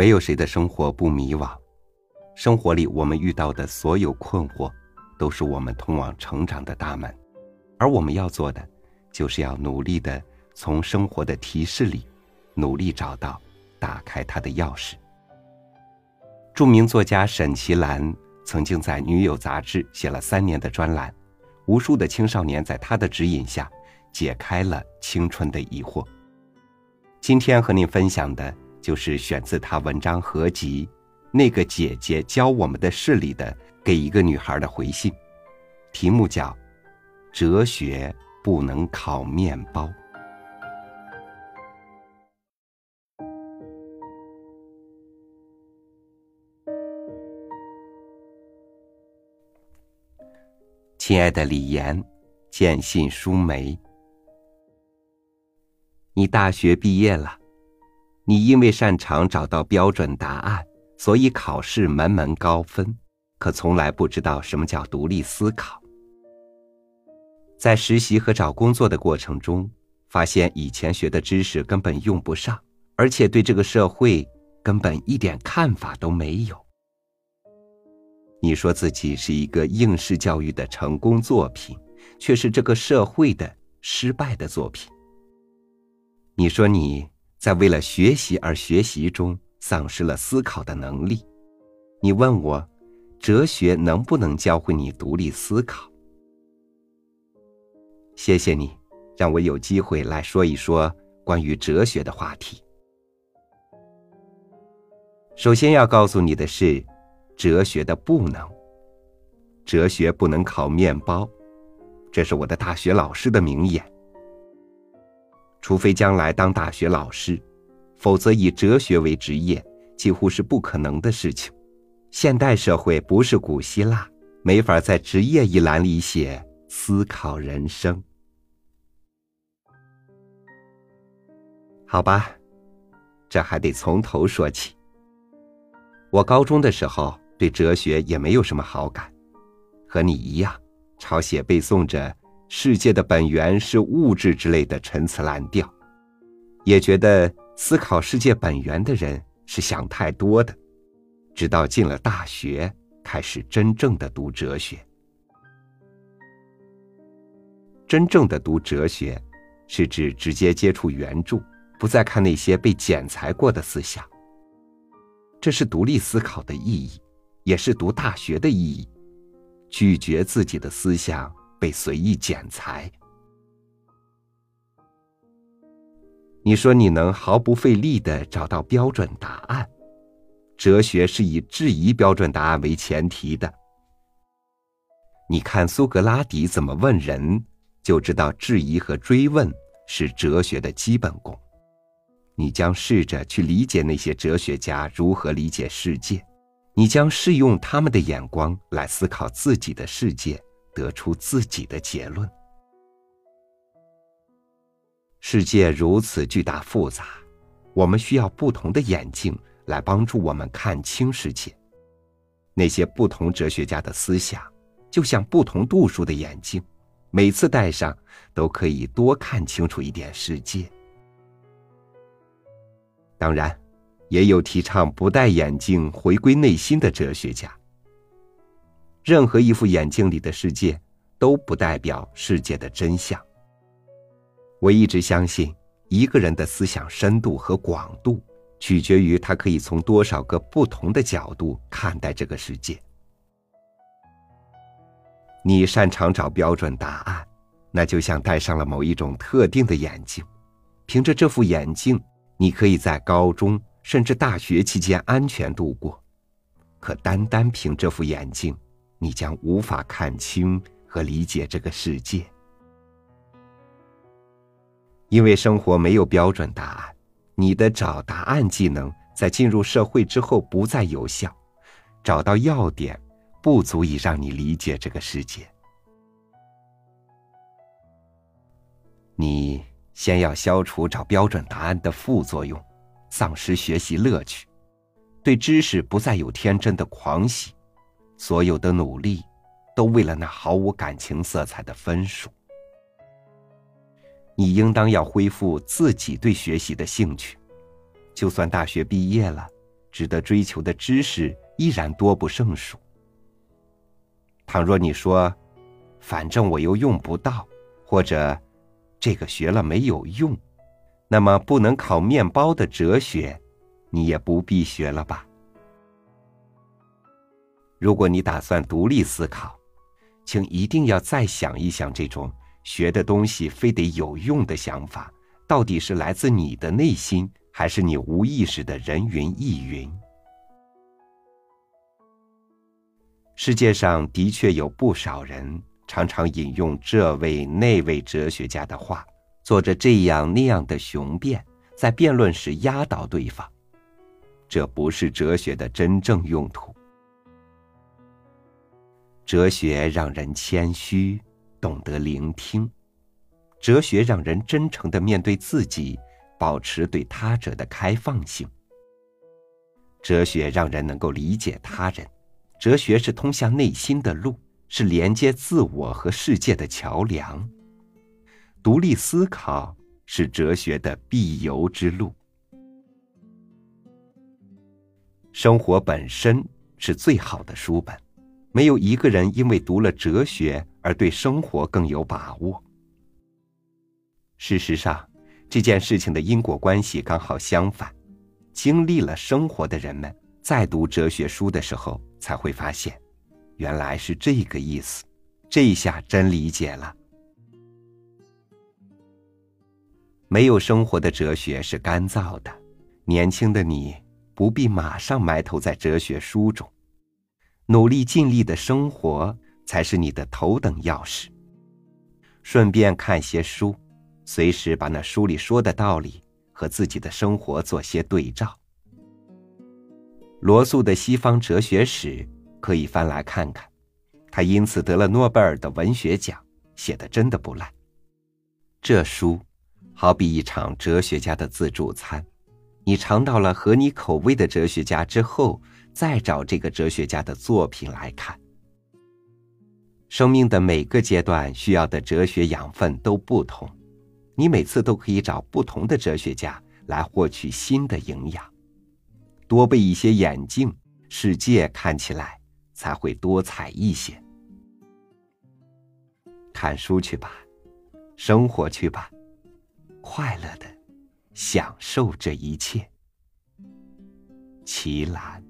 没有谁的生活不迷惘，生活里我们遇到的所有困惑，都是我们通往成长的大门，而我们要做的，就是要努力的从生活的提示里，努力找到打开它的钥匙。著名作家沈其兰曾经在《女友》杂志写了三年的专栏，无数的青少年在他的指引下，解开了青春的疑惑。今天和您分享的。就是选自他文章合集《那个姐姐教我们的事》里的给一个女孩的回信，题目叫《哲学不能烤面包》。亲爱的李岩，见信书梅，你大学毕业了。你因为擅长找到标准答案，所以考试门门高分，可从来不知道什么叫独立思考。在实习和找工作的过程中，发现以前学的知识根本用不上，而且对这个社会根本一点看法都没有。你说自己是一个应试教育的成功作品，却是这个社会的失败的作品。你说你。在为了学习而学习中，丧失了思考的能力。你问我，哲学能不能教会你独立思考？谢谢你，让我有机会来说一说关于哲学的话题。首先要告诉你的是，哲学的不能。哲学不能烤面包，这是我的大学老师的名言。除非将来当大学老师，否则以哲学为职业几乎是不可能的事情。现代社会不是古希腊，没法在职业一栏里写思考人生。好吧，这还得从头说起。我高中的时候对哲学也没有什么好感，和你一样，抄写背诵着。世界的本源是物质之类的陈词滥调，也觉得思考世界本源的人是想太多的。直到进了大学，开始真正的读哲学。真正的读哲学，是指直接接触原著，不再看那些被剪裁过的思想。这是独立思考的意义，也是读大学的意义。拒绝自己的思想。被随意剪裁。你说你能毫不费力的找到标准答案？哲学是以质疑标准答案为前提的。你看苏格拉底怎么问人，就知道质疑和追问是哲学的基本功。你将试着去理解那些哲学家如何理解世界，你将试用他们的眼光来思考自己的世界。得出自己的结论。世界如此巨大复杂，我们需要不同的眼镜来帮助我们看清世界。那些不同哲学家的思想，就像不同度数的眼镜，每次戴上都可以多看清楚一点世界。当然，也有提倡不戴眼镜回归内心的哲学家。任何一副眼镜里的世界，都不代表世界的真相。我一直相信，一个人的思想深度和广度，取决于他可以从多少个不同的角度看待这个世界。你擅长找标准答案，那就像戴上了某一种特定的眼镜，凭着这副眼镜，你可以在高中甚至大学期间安全度过。可单单凭这副眼镜，你将无法看清和理解这个世界，因为生活没有标准答案。你的找答案技能在进入社会之后不再有效，找到要点不足以让你理解这个世界。你先要消除找标准答案的副作用，丧失学习乐趣，对知识不再有天真的狂喜。所有的努力，都为了那毫无感情色彩的分数。你应当要恢复自己对学习的兴趣，就算大学毕业了，值得追求的知识依然多不胜数。倘若你说，反正我又用不到，或者这个学了没有用，那么不能烤面包的哲学，你也不必学了吧。如果你打算独立思考，请一定要再想一想，这种学的东西非得有用的想法，到底是来自你的内心，还是你无意识的人云亦云？世界上的确有不少人常常引用这位那位哲学家的话，做着这样那样的雄辩，在辩论时压倒对方。这不是哲学的真正用途。哲学让人谦虚，懂得聆听；哲学让人真诚的面对自己，保持对他者的开放性。哲学让人能够理解他人，哲学是通向内心的路，是连接自我和世界的桥梁。独立思考是哲学的必由之路。生活本身是最好的书本。没有一个人因为读了哲学而对生活更有把握。事实上，这件事情的因果关系刚好相反。经历了生活的人们，在读哲学书的时候，才会发现，原来是这个意思。这下真理解了。没有生活的哲学是干燥的。年轻的你不必马上埋头在哲学书中。努力尽力的生活才是你的头等要事。顺便看些书，随时把那书里说的道理和自己的生活做些对照。罗素的《西方哲学史》可以翻来看看，他因此得了诺贝尔的文学奖，写的真的不赖。这书好比一场哲学家的自助餐，你尝到了合你口味的哲学家之后。再找这个哲学家的作品来看。生命的每个阶段需要的哲学养分都不同，你每次都可以找不同的哲学家来获取新的营养。多备一些眼镜，世界看起来才会多彩一些。看书去吧，生活去吧，快乐的享受这一切。齐兰。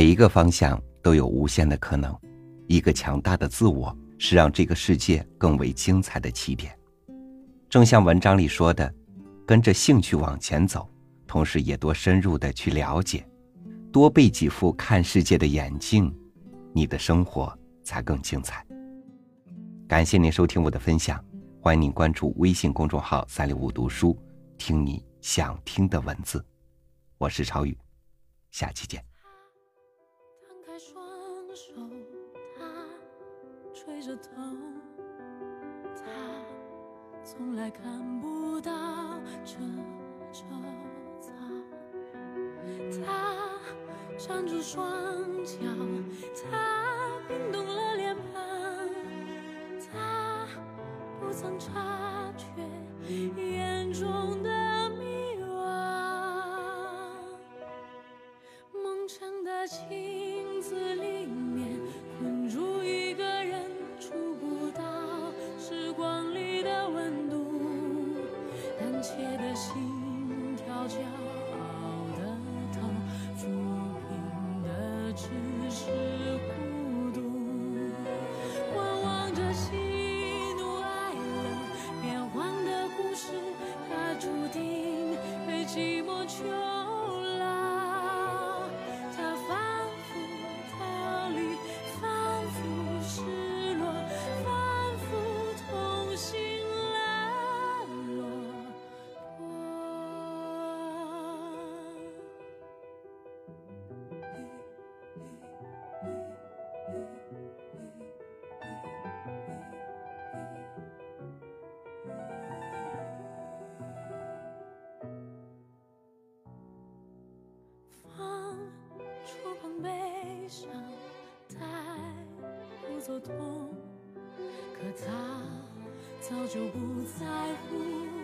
每一个方向都有无限的可能，一个强大的自我是让这个世界更为精彩的起点。正像文章里说的，跟着兴趣往前走，同时也多深入的去了解，多备几副看世界的眼镜，你的生活才更精彩。感谢您收听我的分享，欢迎您关注微信公众号“三六五读书”，听你想听的文字。我是超宇，下期见。手，他吹着头，他从来看不到这周遭。他站住双脚，他冰冻了脸庞，他不曾察觉痛，可他早就不在乎。